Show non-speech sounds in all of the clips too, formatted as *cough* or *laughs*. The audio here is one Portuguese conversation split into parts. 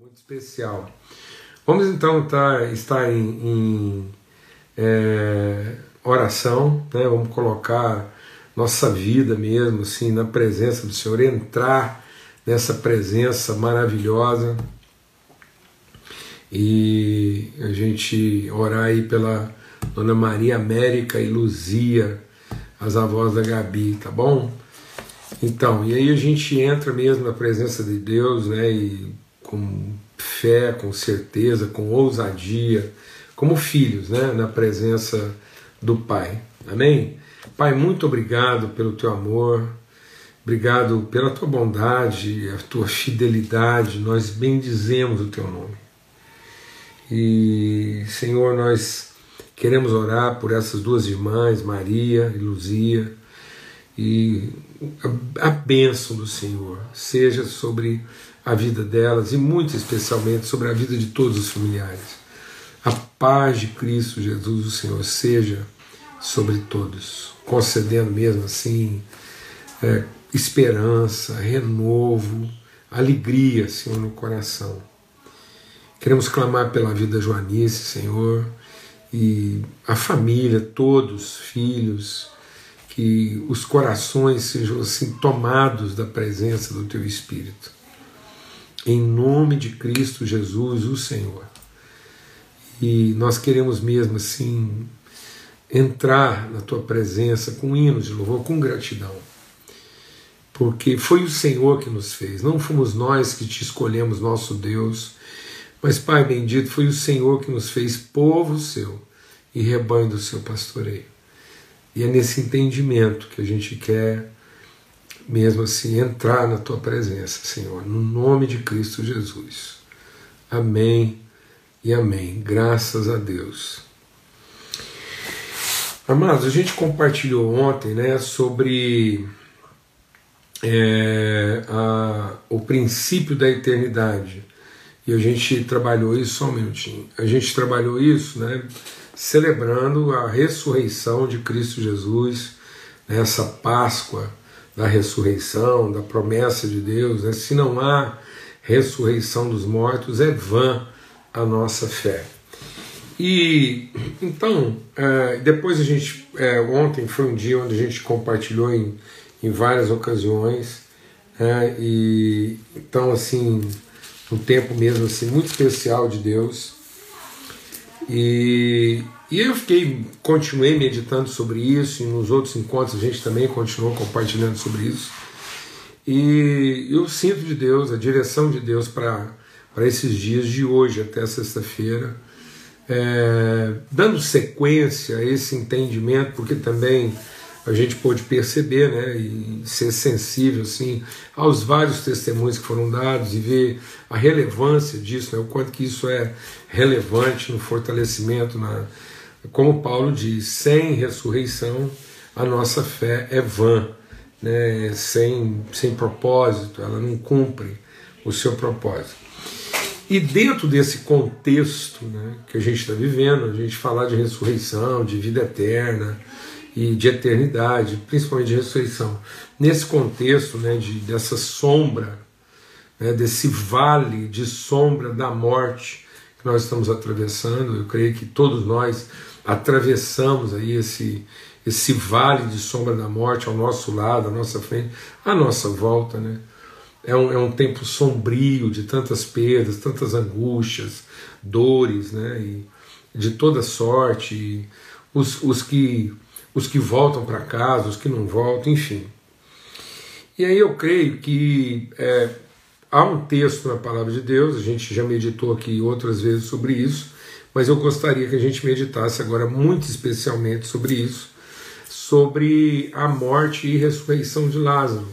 muito especial. Vamos então tá, estar em, em é, oração, né? vamos colocar nossa vida mesmo assim na presença do Senhor, entrar nessa presença maravilhosa e a gente orar aí pela Dona Maria América e Luzia, as avós da Gabi, tá bom? Então, e aí a gente entra mesmo na presença de Deus, né? E com fé, com certeza, com ousadia, como filhos, né? Na presença do Pai. Amém? Pai, muito obrigado pelo teu amor, obrigado pela tua bondade, a tua fidelidade. Nós bendizemos o teu nome. E, Senhor, nós queremos orar por essas duas irmãs, Maria e Luzia, e a, bênção do Senhor seja sobre a vida delas e muito especialmente sobre a vida de todos os familiares. A paz de Cristo Jesus, o Senhor, seja sobre todos, concedendo mesmo assim é, esperança, renovo, alegria, Senhor, no coração. Queremos clamar pela vida Joanice, Senhor, e a família, todos, filhos, que os corações sejam assim tomados da presença do Teu Espírito. Em nome de Cristo Jesus, o Senhor. E nós queremos mesmo assim entrar na Tua presença com hinos de louvor, com gratidão. Porque foi o Senhor que nos fez, não fomos nós que te escolhemos, nosso Deus, mas Pai bendito, foi o Senhor que nos fez povo seu e rebanho do seu pastoreio. E é nesse entendimento que a gente quer, mesmo assim, entrar na tua presença, Senhor, no nome de Cristo Jesus. Amém e amém. Graças a Deus. Amados, a gente compartilhou ontem né, sobre é, a, o princípio da eternidade. E a gente trabalhou isso, só um minutinho. A gente trabalhou isso, né? celebrando a ressurreição de Cristo Jesus, né, essa Páscoa da ressurreição, da promessa de Deus. Né? Se não há ressurreição dos mortos, é vã a nossa fé. E então, é, depois a gente, é, ontem foi um dia onde a gente compartilhou em, em várias ocasiões, né, e então assim, um tempo mesmo assim muito especial de Deus. E, e eu fiquei, continuei meditando sobre isso, e nos outros encontros a gente também continuou compartilhando sobre isso. E eu sinto de Deus, a direção de Deus para esses dias de hoje até sexta-feira, é, dando sequência a esse entendimento, porque também a gente pôde perceber né, e ser sensível assim, aos vários testemunhos que foram dados e ver a relevância disso, né, o quanto que isso é relevante no fortalecimento, na, como Paulo diz, sem ressurreição a nossa fé é vã, né, sem, sem propósito, ela não cumpre o seu propósito. E dentro desse contexto né, que a gente está vivendo, a gente falar de ressurreição, de vida eterna, e de eternidade, principalmente de ressurreição. Nesse contexto né, de, dessa sombra, né, desse vale de sombra da morte que nós estamos atravessando, eu creio que todos nós atravessamos aí esse, esse vale de sombra da morte ao nosso lado, à nossa frente, à nossa volta. Né? É, um, é um tempo sombrio de tantas perdas, tantas angústias, dores, né? e de toda sorte. Os, os que os que voltam para casa, os que não voltam, enfim. E aí eu creio que é, há um texto na palavra de Deus, a gente já meditou aqui outras vezes sobre isso, mas eu gostaria que a gente meditasse agora muito especialmente sobre isso, sobre a morte e ressurreição de Lázaro.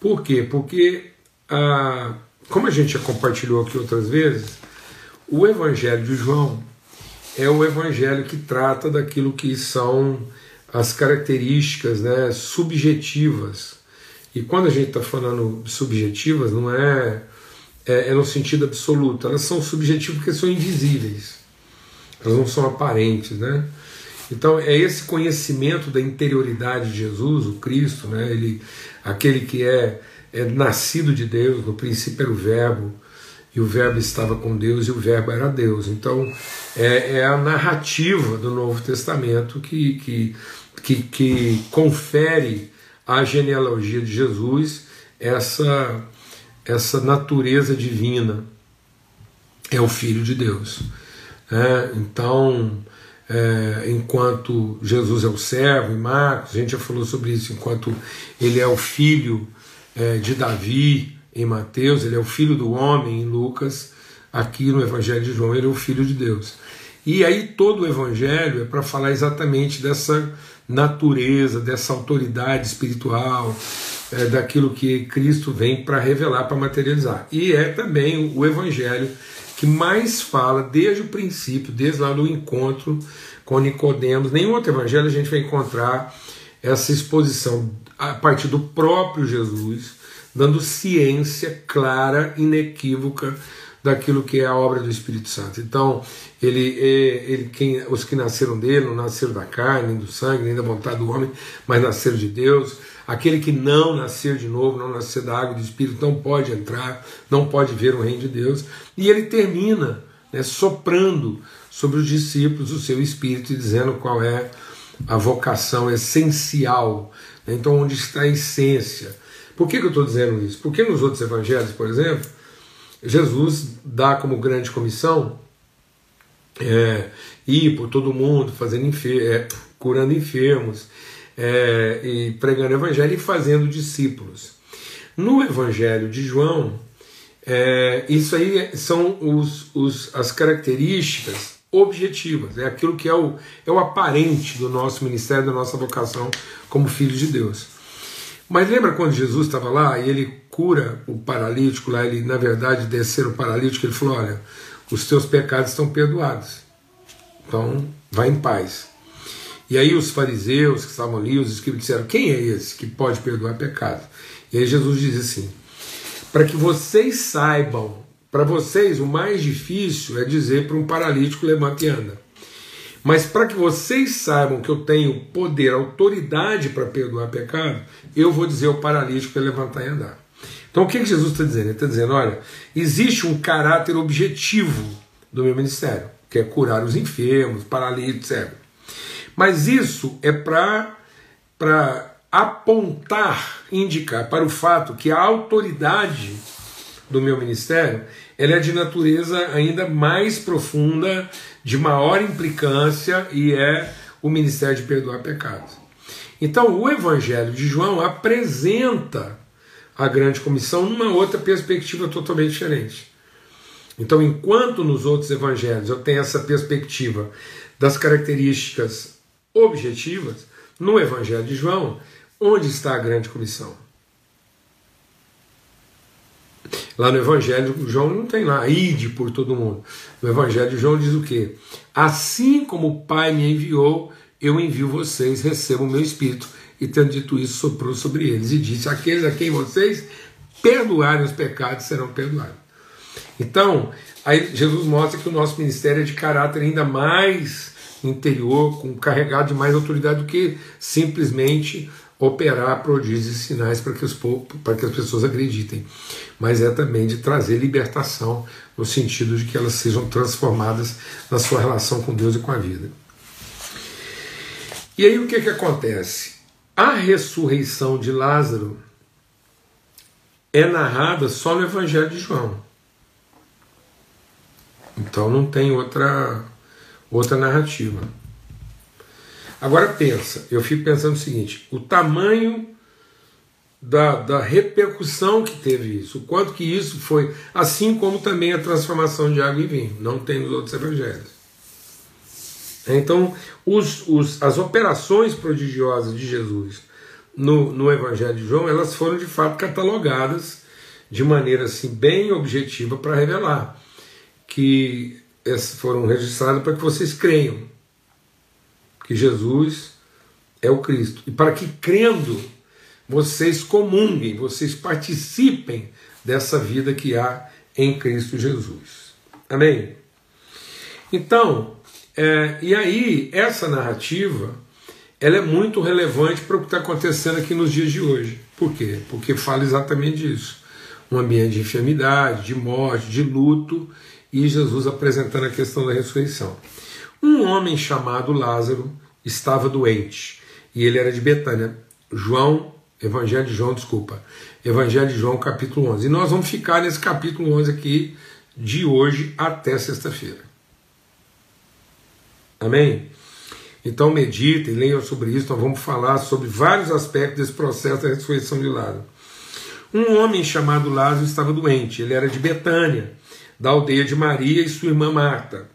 Por quê? Porque, ah, como a gente já compartilhou aqui outras vezes, o Evangelho de João é o Evangelho que trata daquilo que são as características né, subjetivas. E quando a gente está falando subjetivas, não é, é, é, no sentido absoluto, elas são subjetivas porque são invisíveis, elas não são aparentes. Né? Então é esse conhecimento da interioridade de Jesus, o Cristo, né, ele, aquele que é, é nascido de Deus, no princípio era o Verbo, o Verbo estava com Deus e o Verbo era Deus. Então é, é a narrativa do Novo Testamento que, que, que, que confere à genealogia de Jesus essa, essa natureza divina. É o Filho de Deus. É, então, é, enquanto Jesus é o servo, em Marcos, a gente já falou sobre isso, enquanto ele é o filho é, de Davi, em Mateus, ele é o filho do homem, em Lucas, aqui no Evangelho de João, ele é o filho de Deus. E aí todo o Evangelho é para falar exatamente dessa natureza, dessa autoridade espiritual, é, daquilo que Cristo vem para revelar, para materializar. E é também o Evangelho que mais fala desde o princípio, desde lá do encontro com Nicodemos. Nenhum outro evangelho a gente vai encontrar essa exposição a partir do próprio Jesus, dando ciência clara, inequívoca daquilo que é a obra do Espírito Santo. Então, ele, é, ele quem, os que nasceram dele não nasceram da carne, nem do sangue, nem da vontade do homem, mas nasceram de Deus. Aquele que não nascer de novo, não nascer da água do Espírito, não pode entrar, não pode ver o reino de Deus. E ele termina né, soprando sobre os discípulos o seu Espírito e dizendo qual é a vocação essencial. Né? Então, onde está a essência. Por que, que eu estou dizendo isso? Porque nos outros evangelhos, por exemplo, Jesus dá como grande comissão é, ir por todo mundo, fazendo enfer é, curando enfermos, é, e pregando o evangelho e fazendo discípulos. No evangelho de João, é, isso aí são os, os, as características objetivas, é aquilo que é o, é o aparente do nosso ministério, da nossa vocação como filhos de Deus. Mas lembra quando Jesus estava lá e ele cura o paralítico lá, ele na verdade descer o paralítico, ele falou: Olha, os teus pecados estão perdoados, então vai em paz. E aí os fariseus que estavam ali, os escribas disseram: Quem é esse que pode perdoar pecados? E aí Jesus diz assim: Para que vocês saibam, para vocês o mais difícil é dizer para um paralítico levante e anda. Mas para que vocês saibam que eu tenho poder, autoridade para perdoar pecado, eu vou dizer ao paralítico para levantar e andar. Então o que, que Jesus está dizendo? Ele está dizendo: olha, existe um caráter objetivo do meu ministério, que é curar os enfermos, paralíticos, etc. Mas isso é para apontar, indicar para o fato que a autoridade do meu ministério ela é de natureza ainda mais profunda, de maior implicância e é o ministério de perdoar pecados. Então, o Evangelho de João apresenta a grande comissão numa outra perspectiva totalmente diferente. Então, enquanto nos outros evangelhos eu tenho essa perspectiva das características objetivas, no Evangelho de João, onde está a grande comissão? Lá no Evangelho João não tem lá, ide por todo mundo. No Evangelho João diz o quê? Assim como o Pai me enviou, eu envio vocês, recebam o meu Espírito. E tendo dito isso, soprou sobre eles e disse: Aqueles a quem vocês perdoarem os pecados serão perdoados. Então, aí Jesus mostra que o nosso ministério é de caráter ainda mais interior, com carregado de mais autoridade do que simplesmente operar prodígios e sinais para que, os, para que as pessoas acreditem, mas é também de trazer libertação no sentido de que elas sejam transformadas na sua relação com Deus e com a vida. E aí o que, que acontece? A ressurreição de Lázaro é narrada só no Evangelho de João. Então não tem outra outra narrativa. Agora pensa, eu fico pensando o seguinte: o tamanho da, da repercussão que teve isso, o quanto que isso foi, assim como também a transformação de água em vinho, não tem nos outros evangelhos. Então, os, os, as operações prodigiosas de Jesus no, no Evangelho de João, elas foram de fato catalogadas de maneira assim bem objetiva para revelar que foram registradas para que vocês creiam que Jesus é o Cristo. E para que crendo vocês comunguem, vocês participem dessa vida que há em Cristo Jesus. Amém? Então, é, e aí, essa narrativa ela é muito relevante para o que está acontecendo aqui nos dias de hoje. Por quê? Porque fala exatamente disso. um ambiente de enfermidade, de morte, de luto, e Jesus apresentando a questão da ressurreição. Um homem chamado Lázaro estava doente, e ele era de Betânia. João, Evangelho de João, desculpa. Evangelho de João, capítulo 11. E nós vamos ficar nesse capítulo 11 aqui, de hoje até sexta-feira. Amém? Então meditem, leiam sobre isso, nós vamos falar sobre vários aspectos desse processo da ressurreição de Lázaro. Um homem chamado Lázaro estava doente, ele era de Betânia, da aldeia de Maria e sua irmã Marta.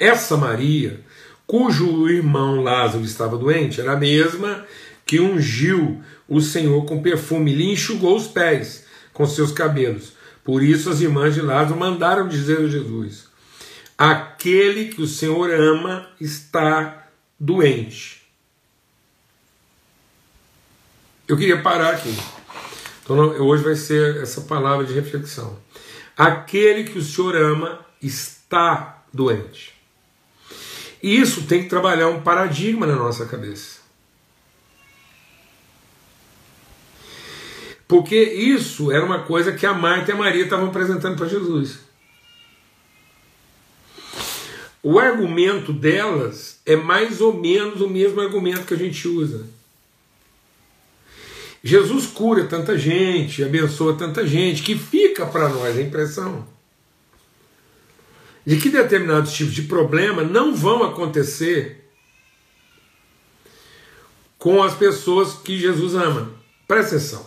Essa Maria, cujo irmão Lázaro estava doente, era a mesma que ungiu o Senhor com perfume lhe enxugou os pés com seus cabelos. Por isso as irmãs de Lázaro mandaram dizer a Jesus: Aquele que o Senhor ama está doente. Eu queria parar aqui. Então, hoje vai ser essa palavra de reflexão. Aquele que o Senhor ama está doente. E isso tem que trabalhar um paradigma na nossa cabeça. Porque isso era uma coisa que a Marta e a Maria estavam apresentando para Jesus. O argumento delas é mais ou menos o mesmo argumento que a gente usa. Jesus cura tanta gente, abençoa tanta gente, que fica para nós a impressão de que determinados tipos de problema não vão acontecer com as pessoas que Jesus ama. Presta atenção.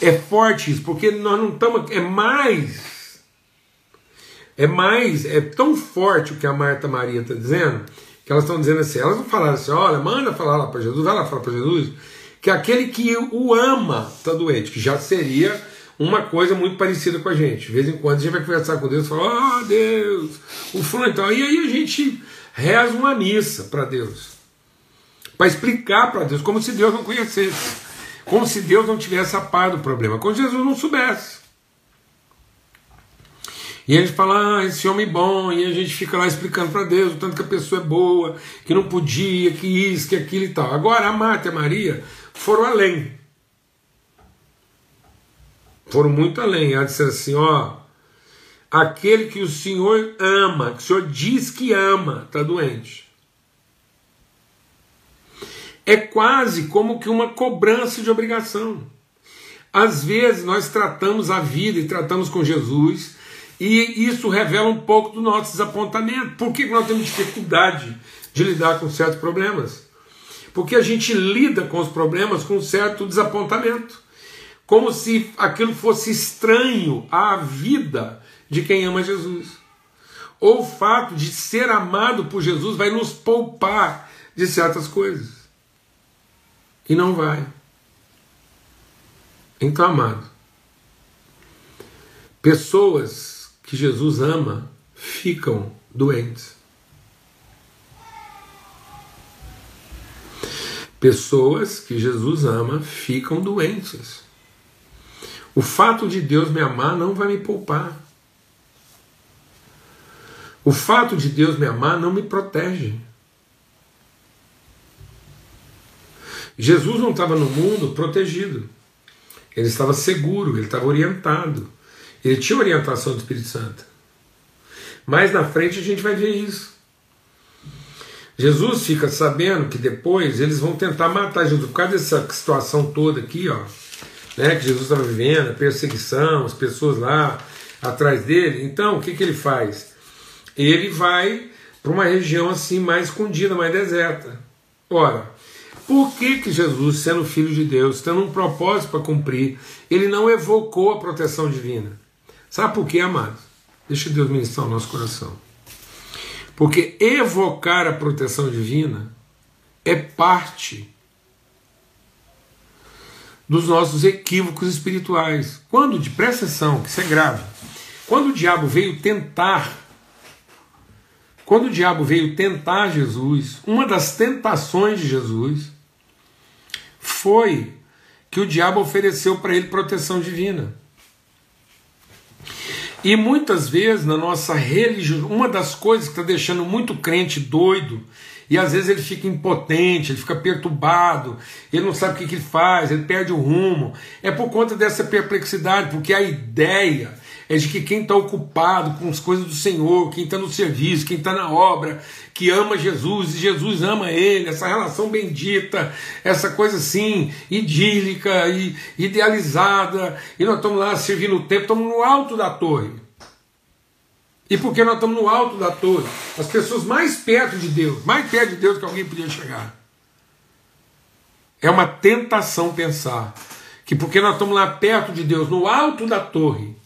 É forte isso, porque nós não estamos. É mais é mais, é tão forte o que a Marta Maria está dizendo, que elas estão dizendo assim, elas não falaram assim, olha, manda falar lá para Jesus, vai lá falar para Jesus, que aquele que o ama está doente, que já seria uma coisa muito parecida com a gente. De vez em quando a gente vai conversar com Deus e fala, oh Deus, o fulano então. E aí a gente reza uma missa para Deus. Para explicar para Deus, como se Deus não conhecesse. Como se Deus não tivesse a par do problema. Como se Jesus não soubesse. E a gente fala, ah, esse homem é bom, e a gente fica lá explicando para Deus o tanto que a pessoa é boa, que não podia, que isso, que aquilo e tal. Agora a Marta e a Maria foram além. Foram muito além. Ela disse assim: ó, aquele que o Senhor ama, que o Senhor diz que ama, está doente. É quase como que uma cobrança de obrigação. Às vezes nós tratamos a vida e tratamos com Jesus e isso revela um pouco do nosso desapontamento. Por que nós temos dificuldade de lidar com certos problemas? Porque a gente lida com os problemas com um certo desapontamento. Como se aquilo fosse estranho à vida de quem ama Jesus. Ou o fato de ser amado por Jesus vai nos poupar de certas coisas. E não vai. Então, amado, pessoas que Jesus ama ficam doentes. Pessoas que Jesus ama ficam doentes. O fato de Deus me amar não vai me poupar. O fato de Deus me amar não me protege. Jesus não estava no mundo protegido. Ele estava seguro, ele estava orientado. Ele tinha orientação do Espírito Santo. Mais na frente a gente vai ver isso. Jesus fica sabendo que depois eles vão tentar matar Jesus por causa dessa situação toda aqui, ó, né, que Jesus estava vivendo, a perseguição, as pessoas lá atrás dele. Então, o que, que ele faz? Ele vai para uma região assim mais escondida, mais deserta. Ora, por que, que Jesus, sendo filho de Deus, tendo um propósito para cumprir, ele não evocou a proteção divina? Sabe por quê, amados? Deixa Deus ministrar o nosso coração. Porque evocar a proteção divina é parte dos nossos equívocos espirituais. Quando, de atenção, que isso é grave. Quando o diabo veio tentar, quando o diabo veio tentar Jesus, uma das tentações de Jesus foi que o diabo ofereceu para ele proteção divina. E muitas vezes na nossa religião, uma das coisas que está deixando muito crente doido e às vezes ele fica impotente, ele fica perturbado, ele não sabe o que, que ele faz, ele perde o rumo. É por conta dessa perplexidade, porque a ideia é de que quem está ocupado com as coisas do Senhor, quem está no serviço, quem está na obra, que ama Jesus e Jesus ama ele, essa relação bendita, essa coisa assim, idílica e idealizada, e nós estamos lá servindo o tempo, estamos no alto da torre. E porque nós estamos no alto da torre, as pessoas mais perto de Deus, mais perto de Deus que alguém podia chegar. É uma tentação pensar que porque nós estamos lá perto de Deus, no alto da torre,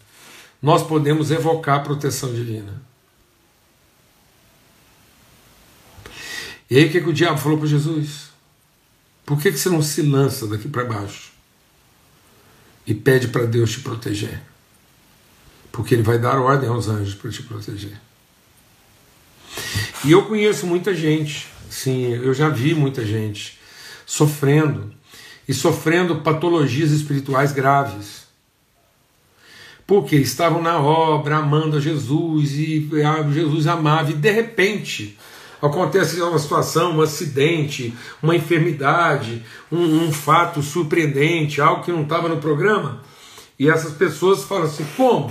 nós podemos evocar a proteção divina. E aí o que, que o diabo falou para Jesus? Por que, que você não se lança daqui para baixo e pede para Deus te proteger? Porque Ele vai dar ordem aos anjos para te proteger. E eu conheço muita gente, sim, eu já vi muita gente sofrendo e sofrendo patologias espirituais graves. Porque estavam na obra, amando a Jesus e Jesus amava, e de repente acontece uma situação, um acidente, uma enfermidade, um, um fato surpreendente, algo que não estava no programa, e essas pessoas falam assim: como?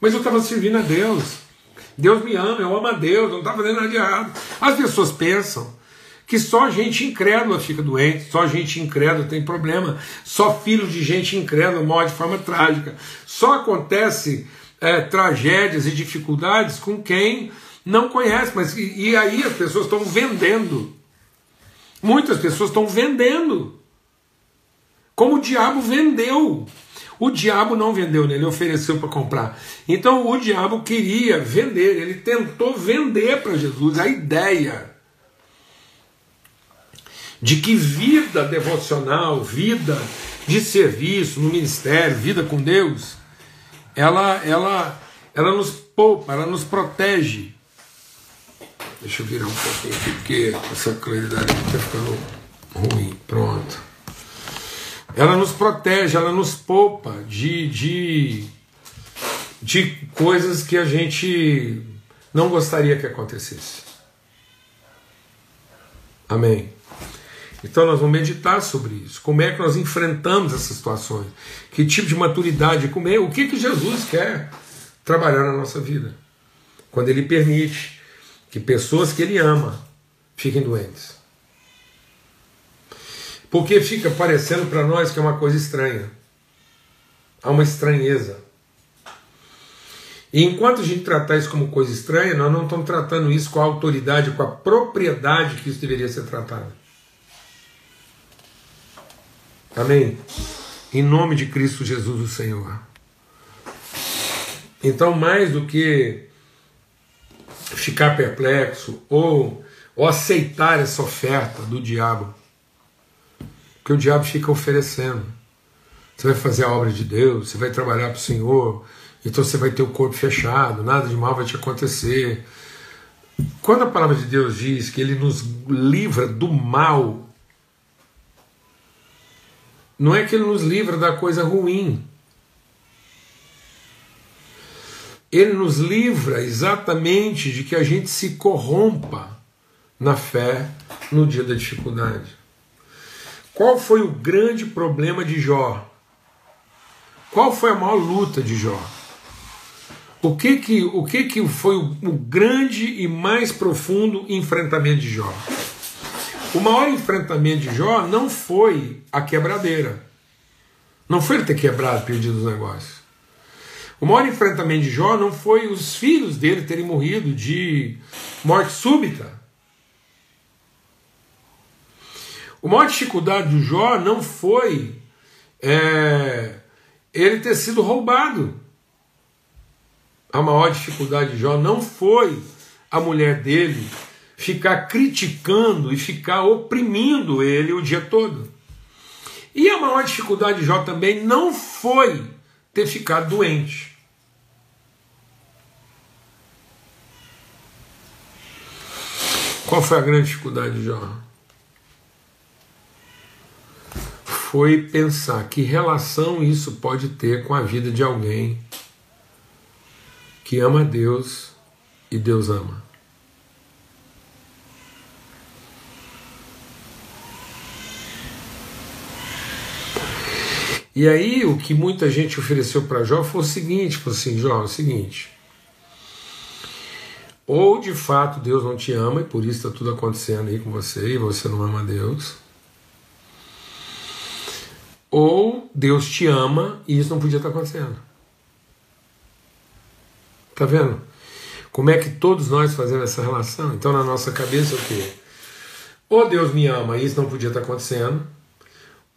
Mas eu estava servindo a Deus. Deus me ama, eu amo a Deus, eu não estava fazendo nada de errado. As pessoas pensam que só gente incrédula fica doente, só gente incrédula tem problema, só filho de gente incrédula morre de forma trágica. Só acontece é, tragédias e dificuldades com quem não conhece, mas e, e aí as pessoas estão vendendo. Muitas pessoas estão vendendo. Como o diabo vendeu. O diabo não vendeu, né? ele ofereceu para comprar. Então o diabo queria vender, ele tentou vender para Jesus a ideia de que vida devocional, vida de serviço no ministério, vida com Deus, ela, ela, ela nos poupa, ela nos protege. Deixa eu virar um pouquinho aqui, porque essa claridade está ficando ruim. Pronto. Ela nos protege, ela nos poupa de, de, de coisas que a gente não gostaria que acontecesse. Amém. Então nós vamos meditar sobre isso. Como é que nós enfrentamos essas situações? Que tipo de maturidade? Como é, o que, que Jesus quer trabalhar na nossa vida? Quando Ele permite que pessoas que Ele ama fiquem doentes. Porque fica parecendo para nós que é uma coisa estranha. Há uma estranheza. E enquanto a gente tratar isso como coisa estranha, nós não estamos tratando isso com a autoridade, com a propriedade que isso deveria ser tratado. Amém? Em nome de Cristo Jesus, o Senhor. Então, mais do que ficar perplexo ou, ou aceitar essa oferta do diabo, que o diabo fica oferecendo. Você vai fazer a obra de Deus, você vai trabalhar para o Senhor, então você vai ter o corpo fechado, nada de mal vai te acontecer. Quando a palavra de Deus diz que Ele nos livra do mal, não é que ele nos livra da coisa ruim. Ele nos livra exatamente de que a gente se corrompa na fé no dia da dificuldade. Qual foi o grande problema de Jó? Qual foi a maior luta de Jó? O que que, o que, que foi o, o grande e mais profundo enfrentamento de Jó? O maior enfrentamento de Jó não foi a quebradeira. Não foi ele ter quebrado, perdido os negócios. O maior enfrentamento de Jó não foi os filhos dele terem morrido de morte súbita. A maior dificuldade de Jó não foi é, ele ter sido roubado. A maior dificuldade de Jó não foi a mulher dele ficar criticando e ficar oprimindo ele o dia todo. E a maior dificuldade de Jó também não foi ter ficado doente. Qual foi a grande dificuldade de Jó? foi pensar que relação isso pode ter com a vida de alguém que ama Deus e Deus ama. E aí o que muita gente ofereceu para Jó foi o seguinte, foi assim, Jó, é o seguinte. Ou de fato Deus não te ama e por isso está tudo acontecendo aí com você e você não ama Deus. Ou Deus te ama e isso não podia estar acontecendo. Tá vendo? Como é que todos nós fazemos essa relação? Então na nossa cabeça o quê? Ou Deus me ama e isso não podia estar acontecendo.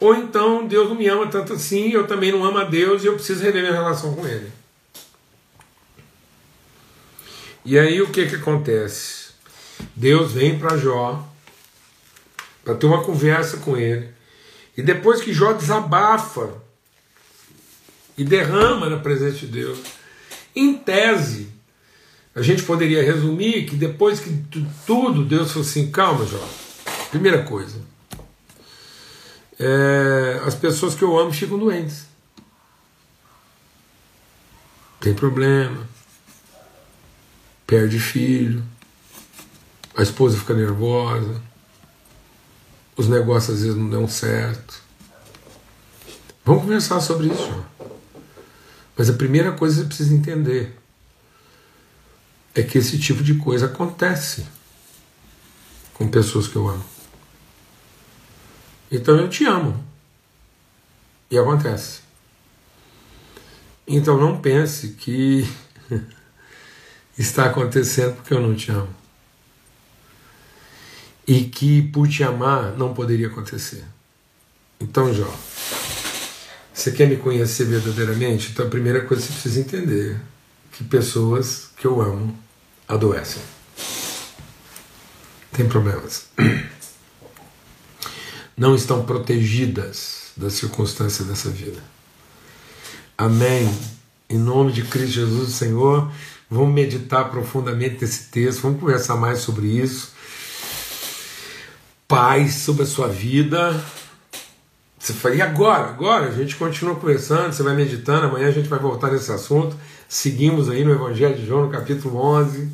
Ou então Deus não me ama tanto assim, eu também não amo a Deus e eu preciso rever minha relação com Ele. E aí o que que acontece? Deus vem para Jó para ter uma conversa com ele. E depois que Jó desabafa e derrama na presença de Deus, em tese, a gente poderia resumir que depois que tudo, Deus falou assim: calma, Jó. Primeira coisa, é, as pessoas que eu amo ficam doentes. Tem problema perde filho, a esposa fica nervosa, os negócios às vezes não dão certo. Vamos conversar sobre isso. Mas a primeira coisa que você precisa entender é que esse tipo de coisa acontece com pessoas que eu amo. Então eu te amo. E acontece. Então não pense que *laughs* está acontecendo porque eu não te amo. E que por te amar não poderia acontecer. Então, Jó, você quer me conhecer verdadeiramente? Então a primeira coisa que você precisa entender que pessoas que eu amo adoecem. Tem problemas. Não estão protegidas das circunstâncias dessa vida. Amém. Em nome de Cristo Jesus, Senhor, Vamos meditar profundamente nesse texto, vamos conversar mais sobre isso. Paz sobre a sua vida. Você fala, e agora? Agora a gente continua conversando, você vai meditando, amanhã a gente vai voltar nesse assunto. Seguimos aí no Evangelho de João, no capítulo 11.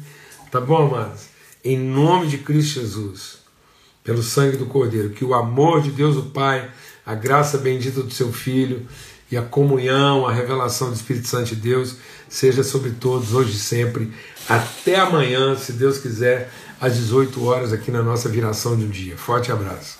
Tá bom, amados? Em nome de Cristo Jesus, pelo sangue do Cordeiro, que o amor de Deus o Pai, a graça bendita do seu Filho e a comunhão, a revelação do Espírito Santo de Deus seja sobre todos, hoje e sempre. Até amanhã, se Deus quiser, às 18 horas, aqui na nossa viração de um dia. Forte abraço.